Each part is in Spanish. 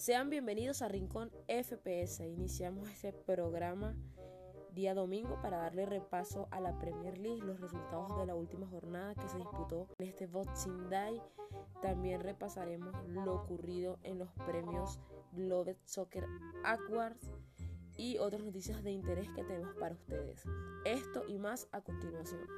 Sean bienvenidos a Rincón FPS. Iniciamos este programa día domingo para darle repaso a la Premier League, los resultados de la última jornada que se disputó en este Boxing Day. También repasaremos lo ocurrido en los premios Global Soccer Awards y otras noticias de interés que tenemos para ustedes. Esto y más a continuación.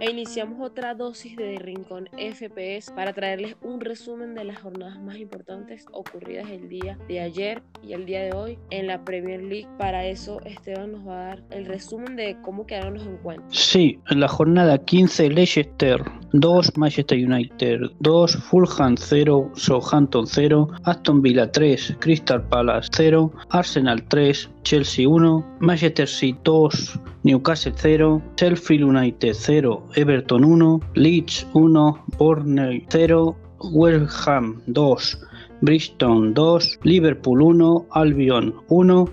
E iniciamos otra dosis de Rincón FPS para traerles un resumen de las jornadas más importantes ocurridas el día de ayer y el día de hoy en la Premier League. Para eso Esteban nos va a dar el resumen de cómo quedaron los encuentros. Sí, en la jornada 15 Leicester 2, Manchester United 2, Fulham 0, Southampton 0, Aston Villa 3, Crystal Palace 0, Arsenal 3, Chelsea 1, Manchester City 2, Newcastle 0, Sheffield United 0, Everton 1, Leeds 1, Bournemouth 0, West Ham 2, Bristol 2, Liverpool 1, Albion 1,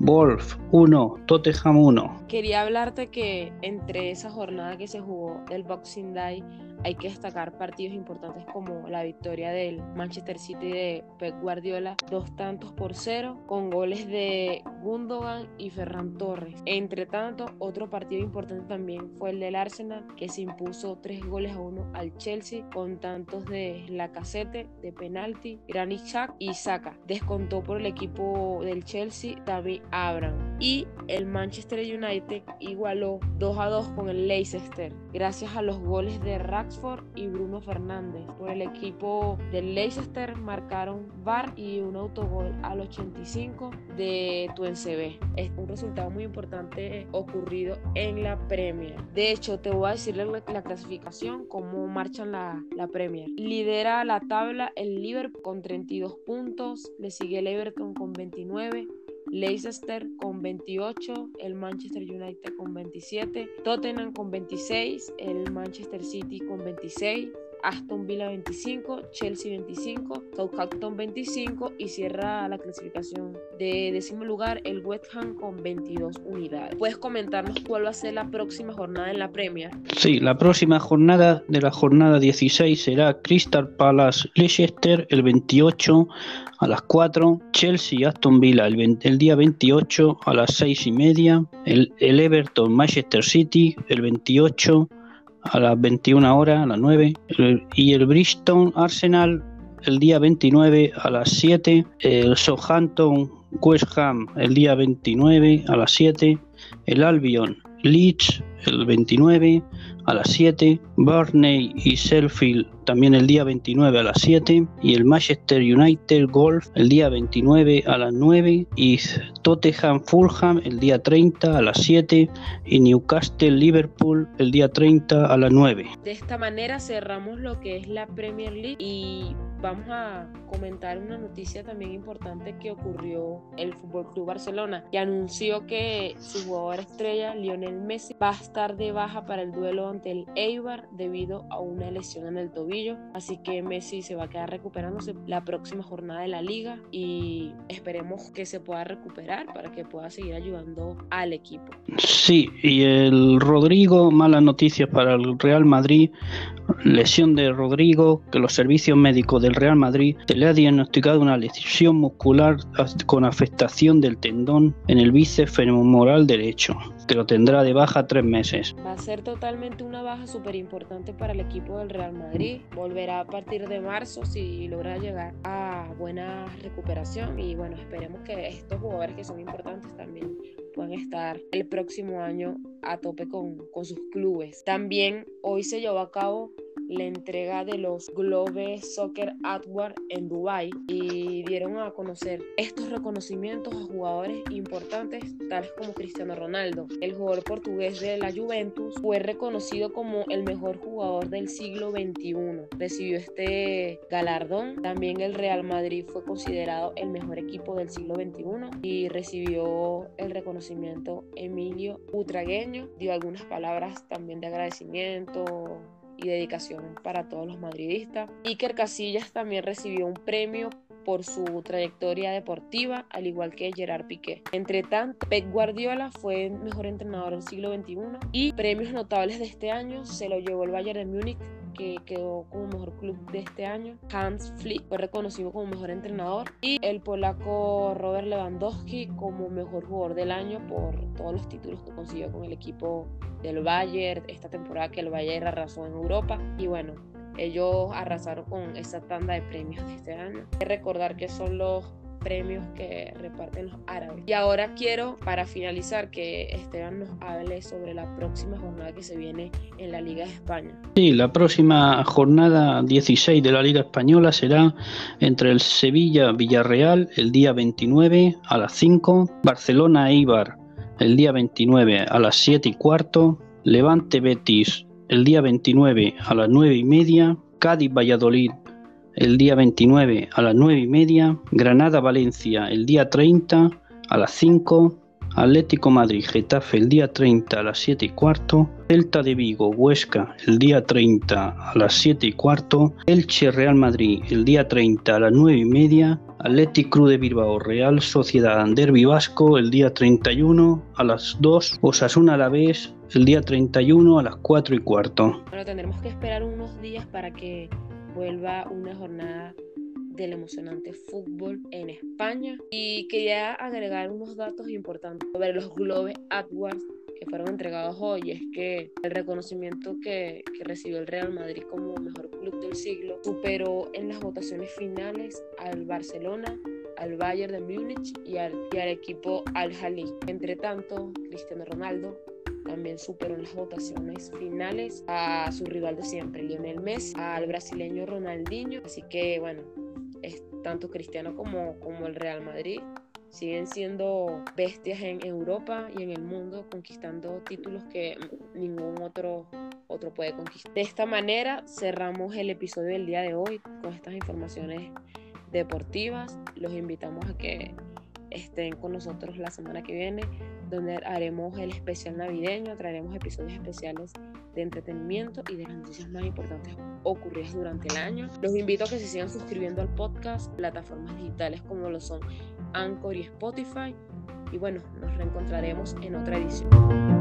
Wolf 1, Tottenham 1. Quería hablarte que entre esa jornada que se jugó del Boxing Day hay que destacar partidos importantes como la victoria del Manchester City de Pep Guardiola, dos tantos por cero, con goles de Gundogan y Ferran Torres. Entre tanto, otro partido importante también fue el del Arsenal, que se impuso tres goles a uno al Chelsea, con tantos de Lacazette, de penalti, Granit Xhaka y Saka. Descontó por el equipo del Chelsea David Abraham. Y el Manchester United igualó 2 a 2 con el Leicester, gracias a los goles de Rack y Bruno Fernández. Por el equipo del Leicester marcaron VAR y un autogol al 85 de Tuencb. Es un resultado muy importante ocurrido en la Premier. De hecho, te voy a decir la, clasificación, cómo marchan la, la Premier. Lidera la tabla el Liverpool con 32 puntos, le sigue el Everton con 29, Leicester con 28, el Manchester United con 27, Tottenham con 26, el Manchester City con 26, Aston Villa 25, Chelsea 25, Southampton 25 y cierra la clasificación de décimo lugar el West Ham con 22 unidades. ¿Puedes comentarnos cuál va a ser la próxima jornada en la Premier? Sí, la próxima jornada de la jornada 16 será Crystal Palace Leicester el 28 a las 4, Chelsea Aston Villa el, el, día 28 a las 6 y media, el, el Everton Manchester City el 28 a las 21 horas, a las 9, y el Bristol Arsenal el día 29 a las 7, el Southampton West Ham el día 29 a las 7, el Albion Leeds el 29 a las 7, Burnley y Sheffield también el día 29 a las 7 y el Manchester United Golf el día 29 a las 9 y Tottenham Fulham el día 30 a las 7 y Newcastle Liverpool el día 30 a las 9. De esta manera cerramos lo que es la Premier League y vamos a comentar una noticia también importante que ocurrió el Fútbol Club Barcelona, que anunció que su jugador estrella Lionel Messi va a estar de baja para el duelo ante el Eibar debido a una lesión en el tobillo, así que Messi se va a quedar recuperándose la próxima jornada de la liga y esperemos que se pueda recuperar para que pueda seguir ayudando al equipo. Sí, y el Rodrigo, malas noticias para el Real Madrid, lesión de Rodrigo, que los servicios médicos del Real Madrid se le ha diagnosticado una lesión muscular con afectación del tendón en el bíceps femoral derecho, que lo tendrá de baja tres meses. Va a ser totalmente una baja súper importante para el equipo del Real Madrid. Volverá a partir de marzo si logra llegar a buena recuperación y bueno, esperemos que estos jugadores que son importantes también puedan estar el próximo año a tope con, con sus clubes. También hoy se llevó a cabo la entrega de los Globe Soccer Award en Dubai y dieron a conocer estos reconocimientos a jugadores importantes tales como Cristiano Ronaldo. El jugador portugués de la Juventus fue reconocido como el mejor jugador del siglo XXI. Recibió este galardón. También el Real Madrid fue considerado el mejor equipo del siglo XXI y recibió el reconocimiento Emilio Utragueño. Dio algunas palabras también de agradecimiento y dedicación para todos los madridistas. Iker Casillas también recibió un premio por su trayectoria deportiva, al igual que Gerard Piqué. Entre tanto, Pep Guardiola fue mejor entrenador del siglo XXI y premios notables de este año se lo llevó el Bayern de Múnich que quedó como mejor club de este año. Hans Flick fue reconocido como mejor entrenador y el polaco Robert Lewandowski como mejor jugador del año por todos los títulos que consiguió con el equipo del Bayern esta temporada que el Bayern arrasó en Europa y bueno ellos arrasaron con esa tanda de premios de este año. Hay que recordar que son los premios que reparten los árabes. Y ahora quiero, para finalizar, que Esteban nos hable sobre la próxima jornada que se viene en la Liga de España. Sí, la próxima jornada 16 de la Liga Española será entre el Sevilla-Villarreal el día 29 a las 5, Barcelona-Eibar el día 29 a las 7 y cuarto, Levante-Betis el día 29 a las 9 y media, Cádiz-Valladolid el día 29 a las 9 y media, Granada-Valencia el día 30 a las 5, Atlético Madrid-Getafe el día 30 a las 7 y cuarto, Delta de Vigo, Huesca. El día 30 a las 7 y cuarto, Elche Real Madrid. El día 30 a las 9 y media, Atlético Cruz de Bilbao Real Sociedad Derby Vasco. El día 31 a las 2, Osasuna a la vez el día 31 a las 4 y cuarto. Bueno, tendremos que esperar unos días para que vuelva una jornada del emocionante fútbol en España. Y quería agregar unos datos importantes sobre los Globe Awards que fueron entregados hoy. Es que el reconocimiento que, que, recibió el Real Madrid como mejor club del siglo superó en las votaciones finales al Barcelona, al Bayern de Múnich y al, y al equipo Al Jalí. Entre tanto, Cristiano Ronaldo también superó en las votaciones finales a su rival de siempre, Lionel Messi, al brasileño Ronaldinho. Así que bueno, es tanto Cristiano como, como el Real Madrid siguen siendo bestias en Europa y en el mundo, conquistando títulos que ningún otro, otro puede conquistar. De esta manera cerramos el episodio del día de hoy con estas informaciones deportivas. Los invitamos a que estén con nosotros la semana que viene, donde haremos el especial navideño, traeremos episodios especiales de entretenimiento y de las noticias más importantes ocurridas durante el año. Los invito a que se sigan suscribiendo al podcast, plataformas digitales como lo son Anchor y Spotify. Y bueno, nos reencontraremos en otra edición.